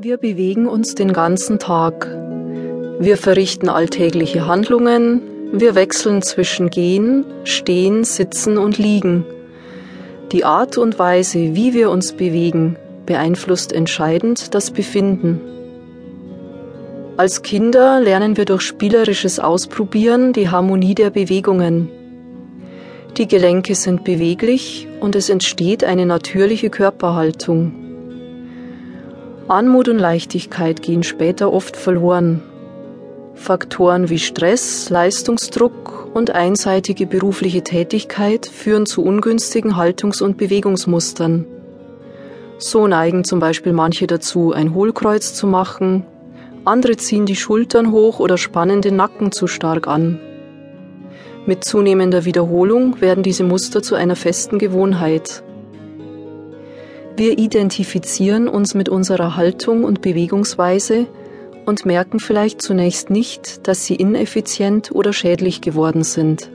Wir bewegen uns den ganzen Tag. Wir verrichten alltägliche Handlungen, wir wechseln zwischen Gehen, Stehen, Sitzen und Liegen. Die Art und Weise, wie wir uns bewegen, beeinflusst entscheidend das Befinden. Als Kinder lernen wir durch spielerisches Ausprobieren die Harmonie der Bewegungen. Die Gelenke sind beweglich und es entsteht eine natürliche Körperhaltung. Anmut und Leichtigkeit gehen später oft verloren. Faktoren wie Stress, Leistungsdruck und einseitige berufliche Tätigkeit führen zu ungünstigen Haltungs- und Bewegungsmustern. So neigen zum Beispiel manche dazu, ein Hohlkreuz zu machen, andere ziehen die Schultern hoch oder spannen den Nacken zu stark an. Mit zunehmender Wiederholung werden diese Muster zu einer festen Gewohnheit. Wir identifizieren uns mit unserer Haltung und Bewegungsweise und merken vielleicht zunächst nicht, dass sie ineffizient oder schädlich geworden sind.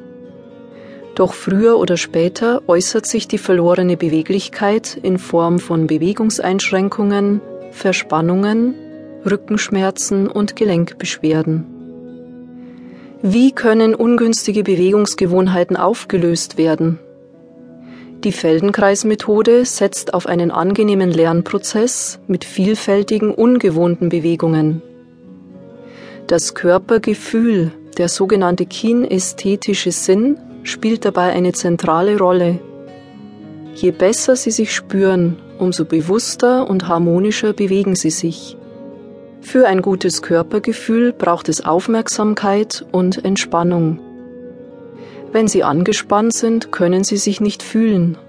Doch früher oder später äußert sich die verlorene Beweglichkeit in Form von Bewegungseinschränkungen, Verspannungen, Rückenschmerzen und Gelenkbeschwerden. Wie können ungünstige Bewegungsgewohnheiten aufgelöst werden? Die Feldenkreismethode setzt auf einen angenehmen Lernprozess mit vielfältigen, ungewohnten Bewegungen. Das Körpergefühl, der sogenannte kinästhetische Sinn, spielt dabei eine zentrale Rolle. Je besser Sie sich spüren, umso bewusster und harmonischer bewegen Sie sich. Für ein gutes Körpergefühl braucht es Aufmerksamkeit und Entspannung. Wenn Sie angespannt sind, können Sie sich nicht fühlen.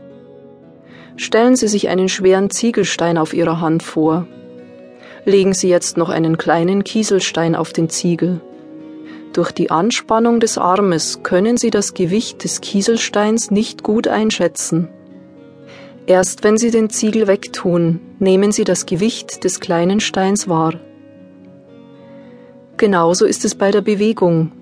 Stellen Sie sich einen schweren Ziegelstein auf Ihrer Hand vor. Legen Sie jetzt noch einen kleinen Kieselstein auf den Ziegel. Durch die Anspannung des Armes können Sie das Gewicht des Kieselsteins nicht gut einschätzen. Erst wenn Sie den Ziegel wegtun, nehmen Sie das Gewicht des kleinen Steins wahr. Genauso ist es bei der Bewegung.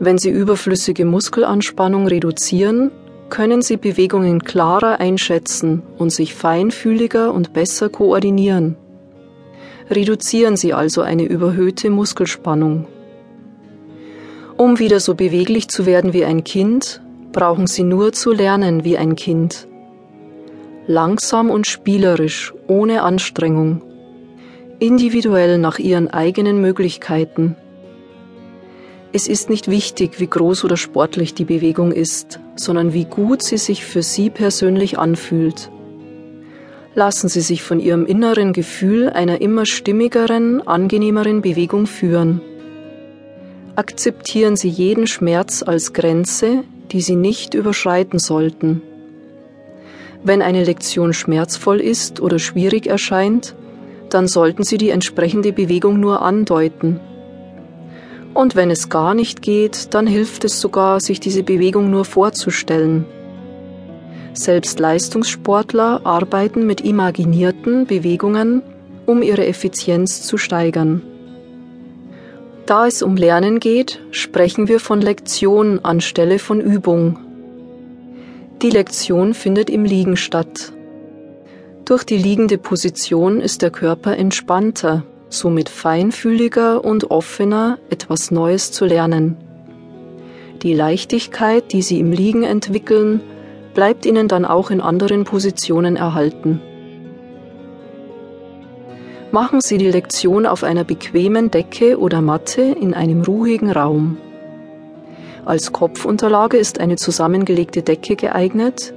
Wenn Sie überflüssige Muskelanspannung reduzieren, können Sie Bewegungen klarer einschätzen und sich feinfühliger und besser koordinieren. Reduzieren Sie also eine überhöhte Muskelspannung. Um wieder so beweglich zu werden wie ein Kind, brauchen Sie nur zu lernen wie ein Kind. Langsam und spielerisch, ohne Anstrengung, individuell nach Ihren eigenen Möglichkeiten. Es ist nicht wichtig, wie groß oder sportlich die Bewegung ist, sondern wie gut sie sich für Sie persönlich anfühlt. Lassen Sie sich von Ihrem inneren Gefühl einer immer stimmigeren, angenehmeren Bewegung führen. Akzeptieren Sie jeden Schmerz als Grenze, die Sie nicht überschreiten sollten. Wenn eine Lektion schmerzvoll ist oder schwierig erscheint, dann sollten Sie die entsprechende Bewegung nur andeuten und wenn es gar nicht geht, dann hilft es sogar, sich diese Bewegung nur vorzustellen. Selbst Leistungssportler arbeiten mit imaginierten Bewegungen, um ihre Effizienz zu steigern. Da es um Lernen geht, sprechen wir von Lektion anstelle von Übung. Die Lektion findet im Liegen statt. Durch die liegende Position ist der Körper entspannter, somit feinfühliger und offener, etwas Neues zu lernen. Die Leichtigkeit, die Sie im Liegen entwickeln, bleibt Ihnen dann auch in anderen Positionen erhalten. Machen Sie die Lektion auf einer bequemen Decke oder Matte in einem ruhigen Raum. Als Kopfunterlage ist eine zusammengelegte Decke geeignet,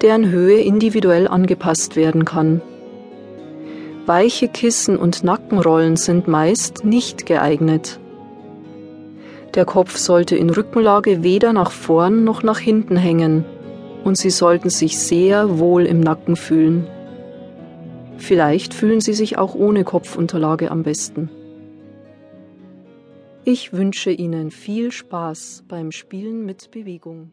deren Höhe individuell angepasst werden kann. Weiche Kissen und Nackenrollen sind meist nicht geeignet. Der Kopf sollte in Rückenlage weder nach vorn noch nach hinten hängen und Sie sollten sich sehr wohl im Nacken fühlen. Vielleicht fühlen Sie sich auch ohne Kopfunterlage am besten. Ich wünsche Ihnen viel Spaß beim Spielen mit Bewegung.